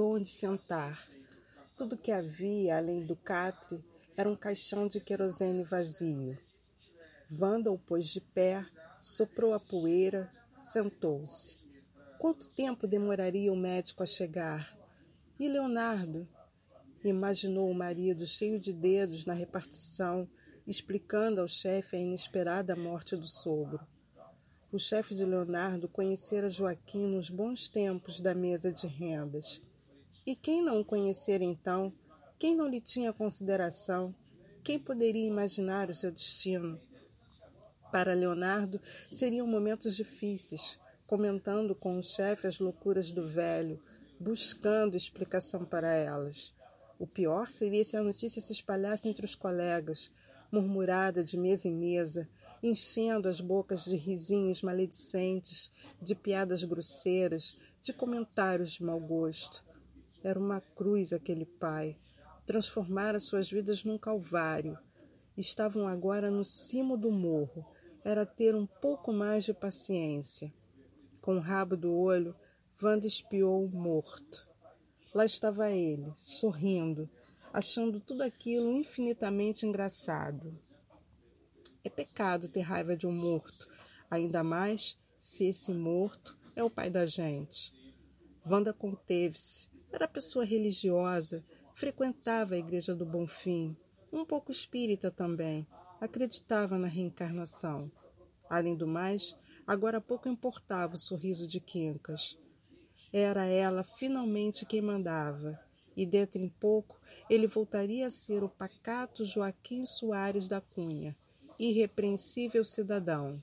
onde sentar. Tudo que havia, além do catre, era um caixão de querosene vazio. Wanda o pôs de pé, soprou a poeira, sentou-se. Quanto tempo demoraria o médico a chegar? E Leonardo? Imaginou o marido cheio de dedos na repartição, explicando ao chefe a inesperada morte do sogro. O chefe de Leonardo conhecera Joaquim nos bons tempos da mesa de rendas. E quem não o conhecera então? Quem não lhe tinha consideração? Quem poderia imaginar o seu destino? Para Leonardo, seriam momentos difíceis, comentando com o chefe as loucuras do velho, buscando explicação para elas. O pior seria se a notícia se espalhasse entre os colegas, murmurada de mesa em mesa, enchendo as bocas de risinhos maledicentes, de piadas grosseiras, de comentários de mau gosto. Era uma cruz aquele pai. Transformara suas vidas num calvário. Estavam agora no cimo do morro. Era ter um pouco mais de paciência. Com o rabo do olho, Wanda espiou morto. Lá estava ele, sorrindo, achando tudo aquilo infinitamente engraçado. É pecado ter raiva de um morto, ainda mais se esse morto é o pai da gente. Wanda conteve-se. Era pessoa religiosa, frequentava a Igreja do Bonfim, um pouco espírita também, acreditava na reencarnação. Além do mais, agora pouco importava o sorriso de Quincas. Era ela finalmente quem mandava, e dentro em pouco ele voltaria a ser o pacato Joaquim Soares da Cunha, irrepreensível cidadão.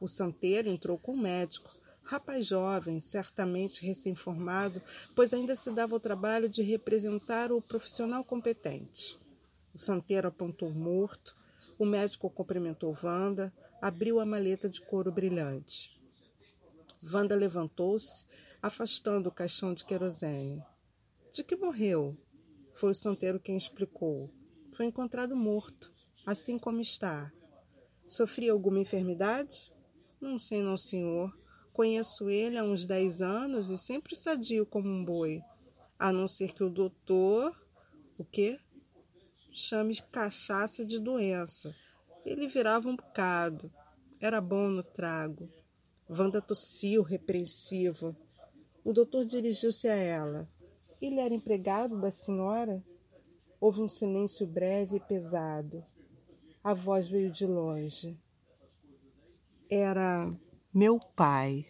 O santeiro entrou com o médico, rapaz jovem, certamente recém-formado, pois ainda se dava o trabalho de representar o profissional competente. O santeiro apontou morto, o médico cumprimentou Wanda, abriu a maleta de couro brilhante. Wanda levantou-se, afastando o caixão de querosene. De que morreu? Foi o santeiro quem explicou. Foi encontrado morto, assim como está. Sofria alguma enfermidade? Não sei, não, senhor. Conheço ele há uns dez anos e sempre sadio como um boi. A não ser que o doutor. O quê? Chame cachaça de doença. Ele virava um bocado. Era bom no trago. Wanda tossiu, repreensiva. O doutor dirigiu-se a ela. Ele era empregado da senhora? Houve um silêncio breve e pesado. A voz veio de longe. Era meu pai.